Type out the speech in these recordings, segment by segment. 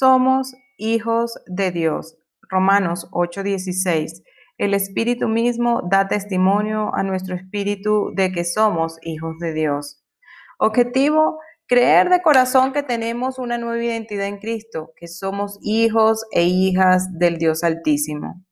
somos hijos de Dios. Romanos 8:16. El Espíritu mismo da testimonio a nuestro espíritu de que somos hijos de Dios. Objetivo, creer de corazón que tenemos una nueva identidad en Cristo, que somos hijos e hijas del Dios Altísimo.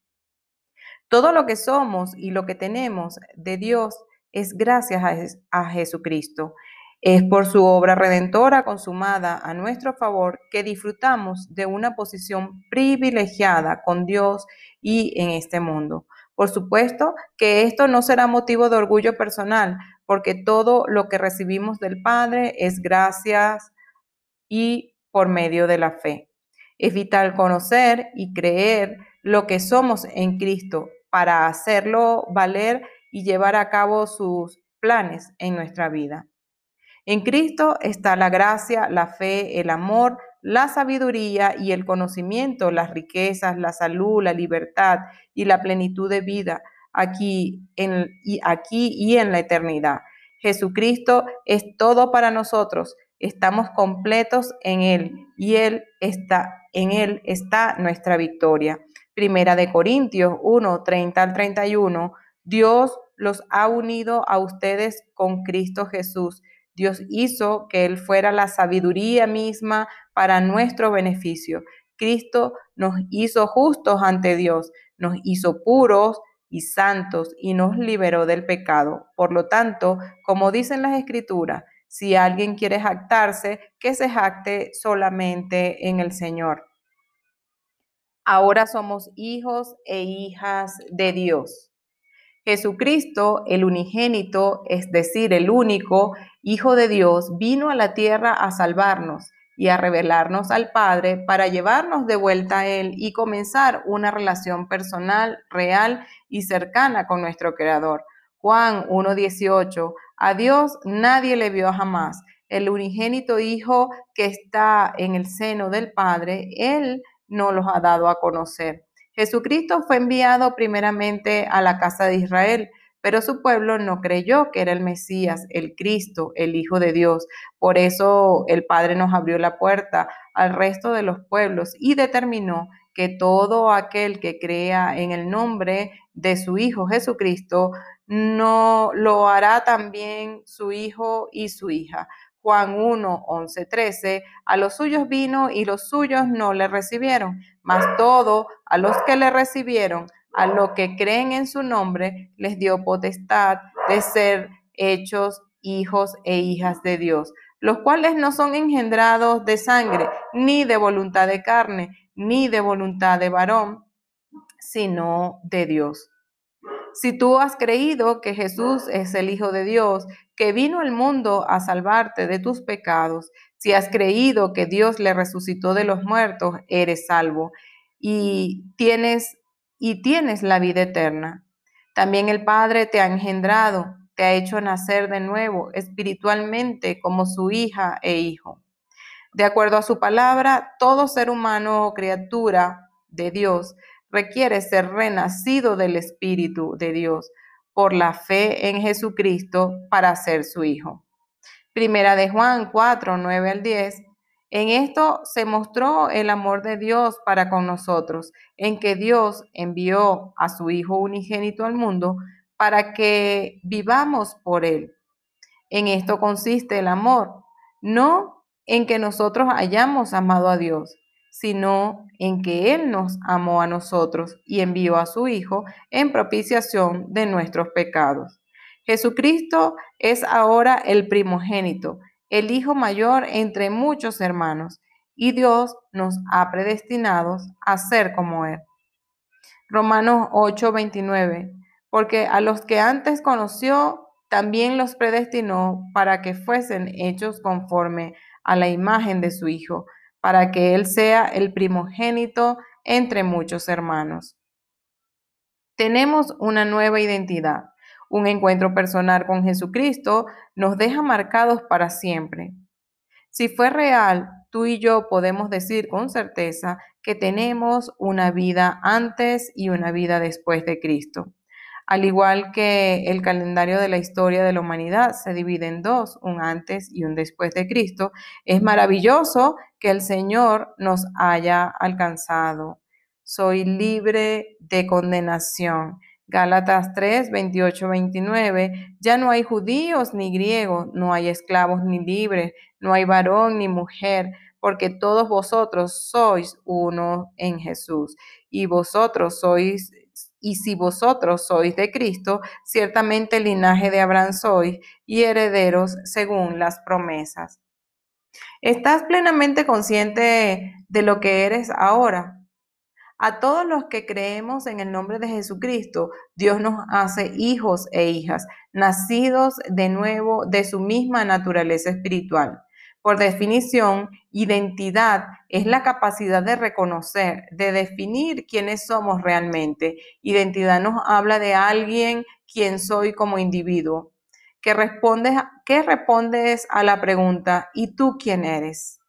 Todo lo que somos y lo que tenemos de Dios es gracias a, Jesucristo. Es por su obra redentora consumada a nuestro favor que disfrutamos de una posición privilegiada con Dios y en este mundo. Por supuesto que esto no será motivo de orgullo personal, porque todo lo que recibimos del Padre es gracias y por medio de la fe. Es vital conocer y creer lo que somos en Cristo para hacerlo valer y llevar a cabo sus planes en nuestra vida. En Cristo está la gracia, la fe, el amor, la sabiduría y el conocimiento, las riquezas, la salud, la libertad y la plenitud de vida aquí, en, y, aquí y en la eternidad. Jesucristo es todo para nosotros. Estamos completos en Él y Él está, en Él está nuestra victoria. Primera de Corintios 1, 30 al 31. Dios los ha unido a ustedes con Cristo Jesús Dios hizo que Él fuera la sabiduría misma para nuestro beneficio. Cristo nos hizo justos ante Dios, nos hizo puros y santos y nos liberó del pecado. Por lo tanto, como dicen las escrituras, si alguien quiere jactarse, que se jacte solamente en el Señor. Ahora somos hijos e hijas de Dios. Jesucristo, el unigénito, es decir, el único Hijo de Dios, vino a la tierra a salvarnos y a revelarnos al Padre para llevarnos de vuelta a Él y comenzar una relación personal, real y cercana con nuestro Creador. Juan 1.18, a Dios nadie le vio jamás. El unigénito Hijo que está en el seno del Padre, Él no los ha dado a conocer. Jesucristo fue enviado primeramente a la casa de Israel, pero su pueblo no creyó que era el Mesías, el Cristo, el Hijo de Dios. Por eso el Padre nos abrió la puerta al resto de los pueblos y determinó que todo aquel que crea en el nombre de su Hijo Jesucristo, no lo hará también su hijo y su hija. Juan 1, 11, 13, a los suyos vino y los suyos no le recibieron, mas todo a los que le recibieron, a los que creen en su nombre, les dio potestad de ser hechos hijos e hijas de Dios, los cuales no son engendrados de sangre, ni de voluntad de carne, ni de voluntad de varón, sino de Dios. Si tú has creído que Jesús es el Hijo de Dios, que vino al mundo a salvarte de tus pecados, si has creído que Dios le resucitó de los muertos, eres salvo y tienes y tienes la vida eterna. También el Padre te ha engendrado, te ha hecho nacer de nuevo espiritualmente como su hija e hijo. De acuerdo a su palabra, todo ser humano o criatura de Dios requiere ser renacido del Espíritu de Dios por la fe en Jesucristo para ser su Hijo. Primera de Juan 4, 9 al 10. En esto se mostró el amor de Dios para con nosotros, en que Dios envió a su Hijo unigénito al mundo para que vivamos por Él. En esto consiste el amor, no en que nosotros hayamos amado a Dios, sino en que Él nos amó a nosotros y envió a su Hijo en propiciación de nuestros pecados. Jesucristo es ahora el primogénito, el Hijo mayor entre muchos hermanos, y Dios nos ha predestinados a ser como Él. Romanos 8:29, porque a los que antes conoció, también los predestinó para que fuesen hechos conforme a la imagen de su Hijo para que Él sea el primogénito entre muchos hermanos. Tenemos una nueva identidad. Un encuentro personal con Jesucristo nos deja marcados para siempre. Si fue real, tú y yo podemos decir con certeza que tenemos una vida antes y una vida después de Cristo. Al igual que el calendario de la historia de la humanidad se divide en dos, un antes y un después de Cristo, es maravilloso que el Señor nos haya alcanzado. Soy libre de condenación. Gálatas 3, 28, 29. Ya no hay judíos ni griegos, no hay esclavos ni libres, no hay varón ni mujer, porque todos vosotros sois uno en Jesús. Y vosotros sois, y si vosotros sois de Cristo, ciertamente el linaje de Abraham sois y herederos según las promesas. ¿Estás plenamente consciente de lo que eres ahora? A todos los que creemos en el nombre de Jesucristo, Dios nos hace hijos e hijas, nacidos de nuevo de su misma naturaleza espiritual. Por definición, identidad es la capacidad de reconocer, de definir quiénes somos realmente. Identidad nos habla de alguien, quién soy como individuo. ¿Qué respondes, ¿Qué respondes a la pregunta, ¿y tú quién eres?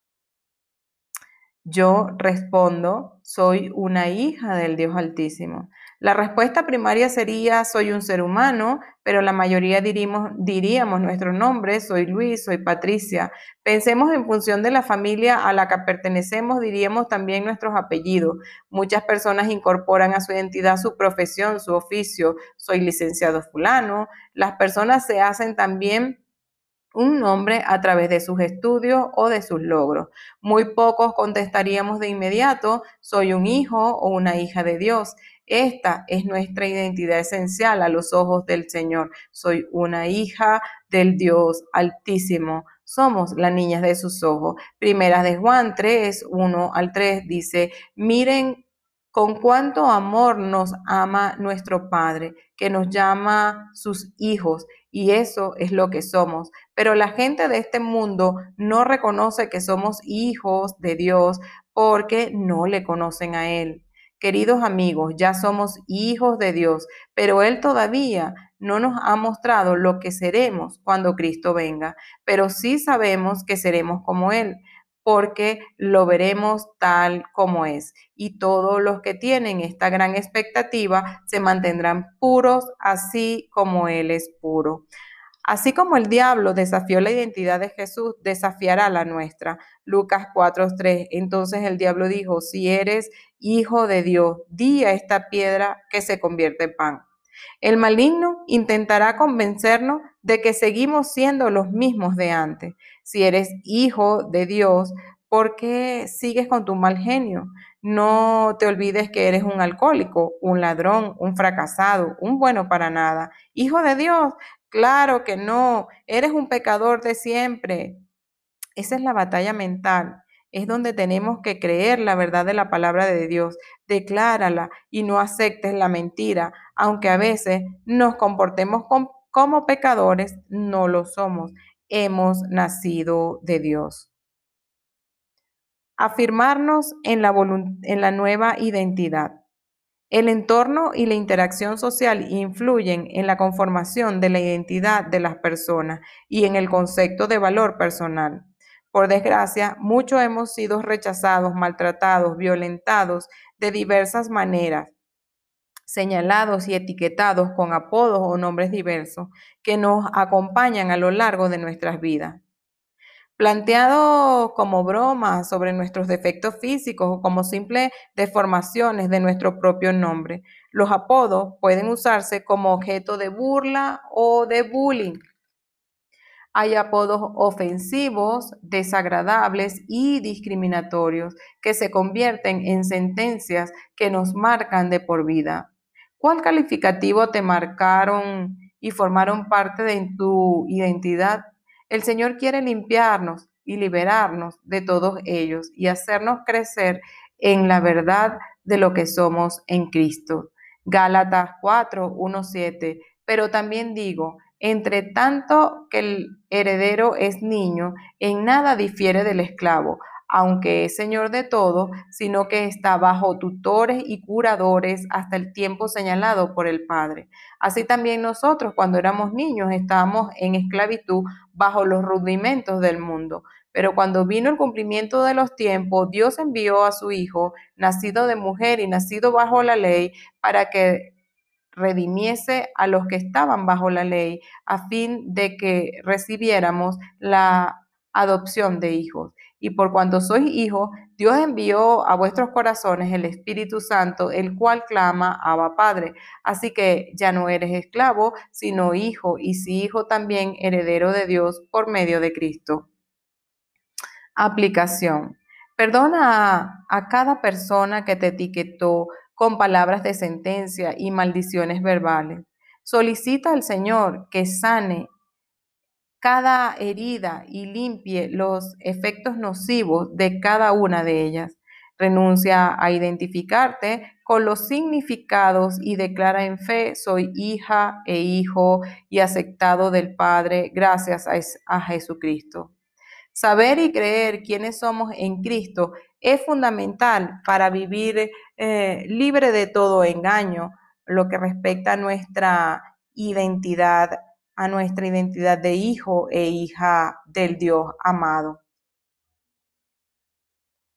Yo respondo, soy una hija del Dios Altísimo. La respuesta primaria sería, soy un ser humano, pero la mayoría diríamos, diríamos nuestro nombre, soy Luis, soy Patricia. Pensemos en función de la familia a la que pertenecemos, diríamos también nuestros apellidos. Muchas personas incorporan a su identidad su profesión, su oficio, soy licenciado fulano. Las personas se hacen también un nombre a través de sus estudios o de sus logros. Muy pocos contestaríamos de inmediato, soy un hijo o una hija de Dios. Esta es nuestra identidad esencial a los ojos del Señor. Soy una hija del Dios Altísimo. Somos las niñas de sus ojos. Primeras de Juan 3, 1 al 3 dice, miren con cuánto amor nos ama nuestro Padre, que nos llama sus hijos, y eso es lo que somos. Pero la gente de este mundo no reconoce que somos hijos de Dios porque no le conocen a Él. Queridos amigos, ya somos hijos de Dios, pero Él todavía no nos ha mostrado lo que seremos cuando Cristo venga, pero sí sabemos que seremos como Él porque lo veremos tal como es. Y todos los que tienen esta gran expectativa se mantendrán puros, así como Él es puro. Así como el diablo desafió la identidad de Jesús, desafiará la nuestra. Lucas 4:3. Entonces el diablo dijo, si eres hijo de Dios, di a esta piedra que se convierte en pan. El maligno intentará convencernos de que seguimos siendo los mismos de antes. Si eres hijo de Dios, ¿por qué sigues con tu mal genio? No te olvides que eres un alcohólico, un ladrón, un fracasado, un bueno para nada. Hijo de Dios, claro que no, eres un pecador de siempre. Esa es la batalla mental es donde tenemos que creer la verdad de la palabra de Dios. Declárala y no aceptes la mentira, aunque a veces nos comportemos como pecadores, no lo somos. Hemos nacido de Dios. Afirmarnos en la, en la nueva identidad. El entorno y la interacción social influyen en la conformación de la identidad de las personas y en el concepto de valor personal. Por desgracia, muchos hemos sido rechazados, maltratados, violentados de diversas maneras, señalados y etiquetados con apodos o nombres diversos que nos acompañan a lo largo de nuestras vidas. Planteado como broma sobre nuestros defectos físicos o como simples deformaciones de nuestro propio nombre, los apodos pueden usarse como objeto de burla o de bullying. Hay apodos ofensivos, desagradables y discriminatorios que se convierten en sentencias que nos marcan de por vida. ¿Cuál calificativo te marcaron y formaron parte de tu identidad? El Señor quiere limpiarnos y liberarnos de todos ellos y hacernos crecer en la verdad de lo que somos en Cristo. Gálatas 4, 1, 7. Pero también digo, entre tanto que el heredero es niño, en nada difiere del esclavo, aunque es señor de todo, sino que está bajo tutores y curadores hasta el tiempo señalado por el Padre. Así también nosotros cuando éramos niños estábamos en esclavitud bajo los rudimentos del mundo. Pero cuando vino el cumplimiento de los tiempos, Dios envió a su Hijo, nacido de mujer y nacido bajo la ley, para que redimiese a los que estaban bajo la ley, a fin de que recibiéramos la adopción de hijos. Y por cuanto sois hijos, Dios envió a vuestros corazones el Espíritu Santo, el cual clama, Abba Padre. Así que ya no eres esclavo, sino hijo, y si hijo también heredero de Dios por medio de Cristo. Aplicación. Perdona a, cada persona que te etiquetó con palabras de sentencia y maldiciones verbales. Solicita al Señor que sane cada herida y limpie los efectos nocivos de cada una de ellas. Renuncia a identificarte con los significados y declara en fe, soy hija e hijo y aceptado del Padre gracias a, Jesucristo. Saber y creer quiénes somos en Cristo es fundamental para vivir eh, libre de todo engaño, lo que respecta a nuestra identidad, a nuestra identidad de hijo e hija del Dios amado.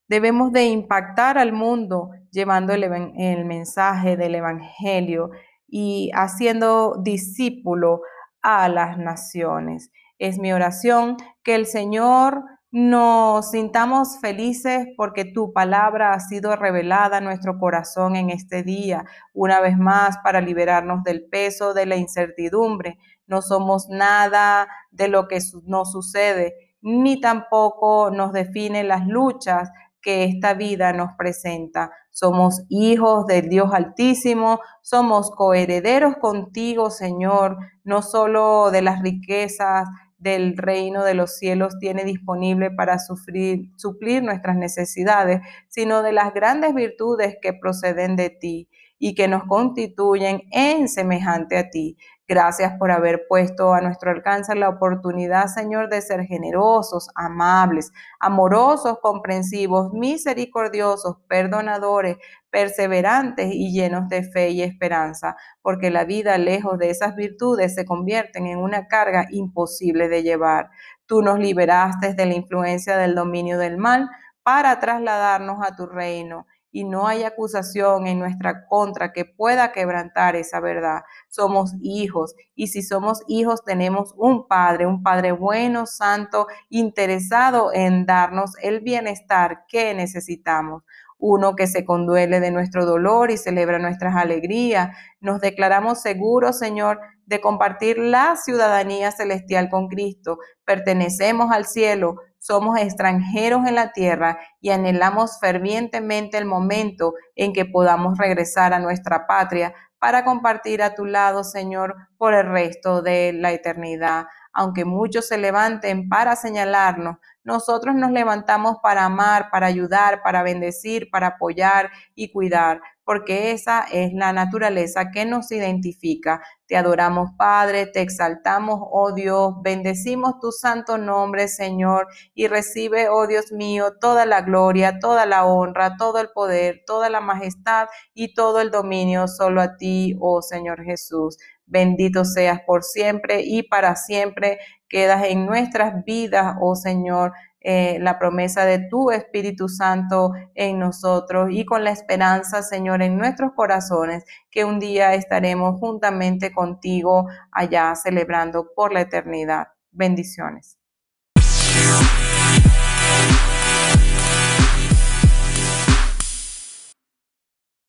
Debemos de impactar al mundo llevando el, el mensaje del Evangelio y haciendo discípulo a las naciones. Es mi oración que el Señor nos sintamos felices porque tu palabra ha sido revelada a nuestro corazón en este día, una vez más, para liberarnos del peso de la incertidumbre. No somos nada de lo que nos sucede, ni tampoco nos definen las luchas que esta vida nos presenta. Somos hijos del Dios Altísimo, somos coherederos contigo, Señor, no solo de las riquezas del reino de los cielos tiene disponible para sufrir, suplir nuestras necesidades, sino de las grandes virtudes que proceden de ti y que nos constituyen en semejante a ti. Gracias por haber puesto a nuestro alcance la oportunidad, Señor, de ser generosos, amables, amorosos, comprensivos, misericordiosos, perdonadores, perseverantes y llenos de fe y esperanza, porque la vida lejos de esas virtudes se convierten en una carga imposible de llevar. Tú nos liberaste de la influencia del dominio del mal para trasladarnos a tu reino y no hay acusación en nuestra contra que pueda quebrantar esa verdad. Somos hijos y si somos hijos tenemos un Padre, un Padre bueno, santo, interesado en darnos el bienestar que necesitamos. Uno que se conduele de nuestro dolor y celebra nuestras alegrías. Nos declaramos seguros, Señor, de compartir la ciudadanía celestial con Cristo. Pertenecemos al cielo, somos extranjeros en la tierra y anhelamos fervientemente el momento en que podamos regresar a nuestra patria para compartir a tu lado, Señor, por el resto de la eternidad. Aunque muchos se levanten para señalarnos, nosotros nos levantamos para amar, para ayudar, para bendecir, para apoyar y cuidar, porque esa es la naturaleza que nos identifica. Te adoramos, Padre, te exaltamos, oh Dios, bendecimos tu santo nombre, Señor, y recibe, oh Dios mío, toda la gloria, toda la honra, todo el poder, toda la majestad y todo el dominio solo a ti, oh Señor Jesús. Bendito seas por siempre y para siempre quedas en nuestras vidas, oh Señor, eh, la promesa de tu Espíritu Santo en nosotros y con la esperanza, Señor, en nuestros corazones, que un día estaremos juntamente contigo allá celebrando por la eternidad. Bendiciones.